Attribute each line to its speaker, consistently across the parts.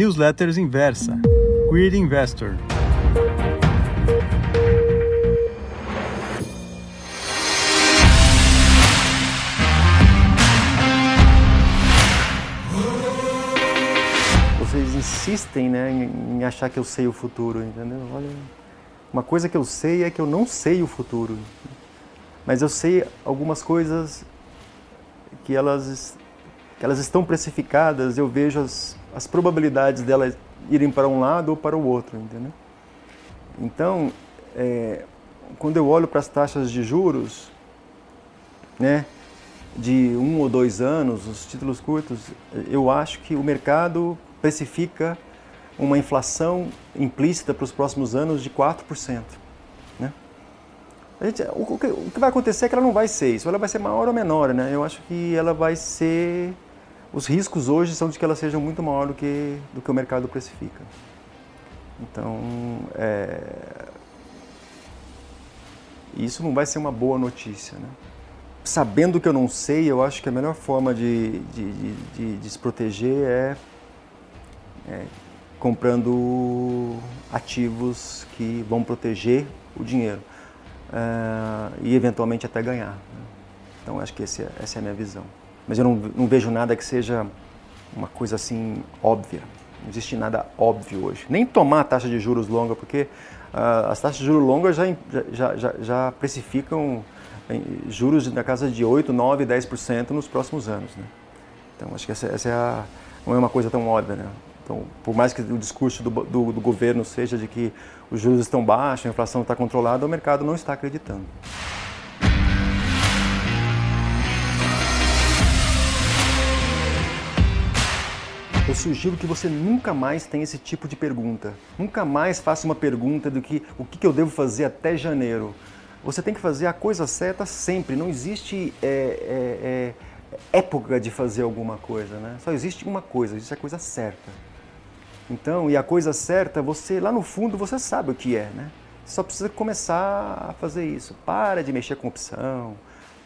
Speaker 1: Newsletters Inversa. Queer Investor.
Speaker 2: Vocês insistem né, em, em achar que eu sei o futuro, entendeu? Olha, uma coisa que eu sei é que eu não sei o futuro. Mas eu sei algumas coisas que elas, que elas estão precificadas, eu vejo as, as probabilidades delas irem para um lado ou para o outro, entendeu? Então, é, quando eu olho para as taxas de juros, né, de um ou dois anos, os títulos curtos, eu acho que o mercado precifica uma inflação implícita para os próximos anos de 4%. Né? A gente, o, que, o, que, vai acontecer é que ela não vai ser isso, ela vai ser maior ou menor. Né? Eu acho que ela vai ser. Os riscos hoje são de que ela seja muito maior do que, do que o mercado precifica. Então, é... isso não vai ser uma boa notícia. Né? Sabendo que eu não sei, eu acho que a melhor forma de, de, de, de se proteger é, é comprando ativos que vão proteger o dinheiro uh, e eventualmente até ganhar. Né? Então acho que esse, é, essa é a minha visão. Mas eu não, não, vejo nada que seja uma coisa assim óbvia. Não existe nada óbvio hoje. Nem tomar a taxa de juros longa, porque uh, as taxas de juros longas já, já, já, já precificam juros na casa de 8, 9, 10% nos próximos anos. Né? Então acho que essa, essa é a, não é uma coisa tão óbvia. Né? Então, por mais que o discurso do, do, do governo seja de que os juros estão baixos, a inflação está controlada, o mercado não está acreditando. Eu sugiro que você nunca mais tenha esse tipo de pergunta. Nunca mais faça uma pergunta do que o que eu devo fazer até janeiro. Você tem que fazer a coisa certa sempre. Não existe é, é, é, época de fazer alguma coisa, né? Só existe uma coisa, existe a coisa certa. Então, e a coisa certa, você lá no fundo você sabe o que é, né? Só precisa começar a fazer isso. Para de mexer com opção,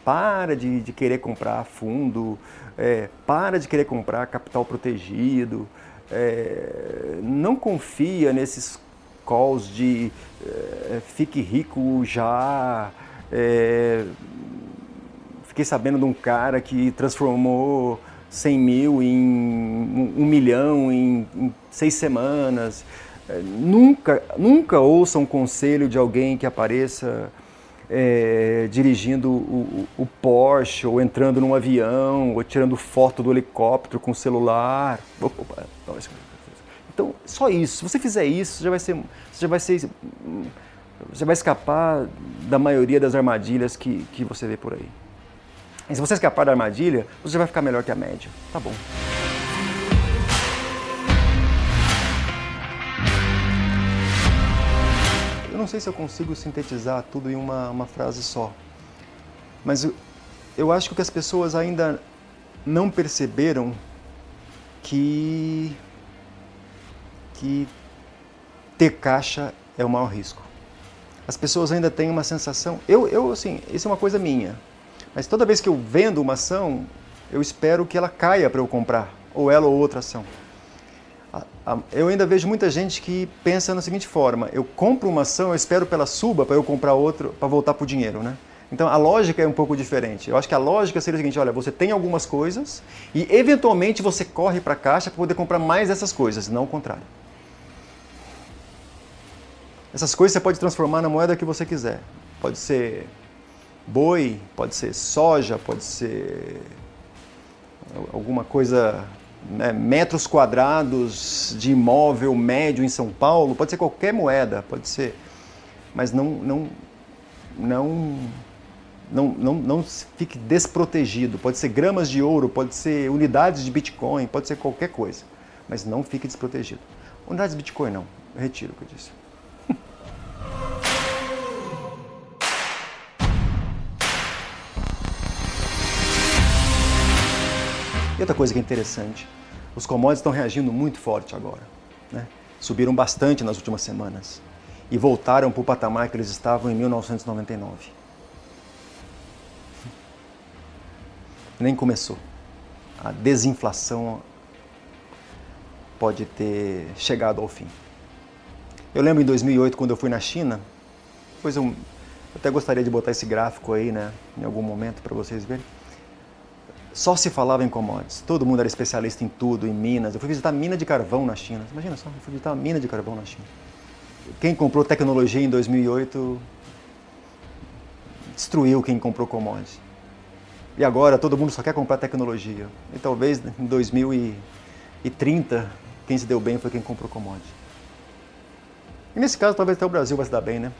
Speaker 2: para de, de querer comprar fundo, é, para de querer comprar capital protegido, é, não confia nesses calls de é, fique rico já. É, fiquei sabendo de um cara que transformou 100 mil em um milhão em, em seis semanas. É, nunca, nunca ouça um conselho de alguém que apareça é, dirigindo o, o, Porsche, ou entrando num avião, ou tirando foto do helicóptero com o celular. Então, só isso. Se você fizer isso, já vai ser, já vai ser, já vai escapar da maioria das armadilhas que, que você vê por aí. E se você escapar da armadilha, você vai ficar melhor que a média. Tá bom. Não sei se eu consigo sintetizar tudo em uma, uma frase só, mas eu, eu acho que as pessoas ainda não perceberam que que ter caixa é o maior risco. As pessoas ainda têm uma sensação, eu, eu assim, isso é uma coisa minha. Mas toda vez que eu vendo uma ação, eu espero que ela caia para eu comprar, ou ela ou outra ação. Eu ainda vejo muita gente que pensa da seguinte forma: eu compro uma ação, eu espero que ela suba para eu comprar outra, para voltar para o dinheiro, né? Então a lógica é um pouco diferente. Eu acho que a lógica seria o seguinte: olha, você tem algumas coisas e eventualmente você corre para a caixa para poder comprar mais dessas coisas, não o contrário. Essas coisas você pode transformar na moeda que você quiser. Pode ser boi, pode ser soja, pode ser alguma coisa, né, metros quadrados de imóvel médio em São Paulo, pode ser qualquer moeda, pode ser, mas não, não, não, não, não, não fique desprotegido. Pode ser gramas de ouro, pode ser unidades de Bitcoin, pode ser qualquer coisa, mas não fique desprotegido. Unidades de Bitcoin não, retiro o que eu disse. E outra coisa que é interessante, os commodities estão reagindo muito forte agora. Né? Subiram bastante nas últimas semanas e voltaram para o patamar que eles estavam em 1999. Nem começou. A desinflação pode ter chegado ao fim. Eu lembro em 2008, quando eu fui na China, depois eu até gostaria de botar esse gráfico aí, né, em algum momento para vocês verem. Só se falava em commodities. Todo mundo era especialista em tudo, em minas. Eu fui visitar mina de carvão na China. Imagina só, eu fui visitar mina de carvão na China. Quem comprou tecnologia em 2008 destruiu quem comprou commodities. E agora todo mundo só quer comprar tecnologia. E talvez em 2030 quem se deu bem foi quem comprou commodities. E nesse caso talvez até o Brasil vai se dar bem, né?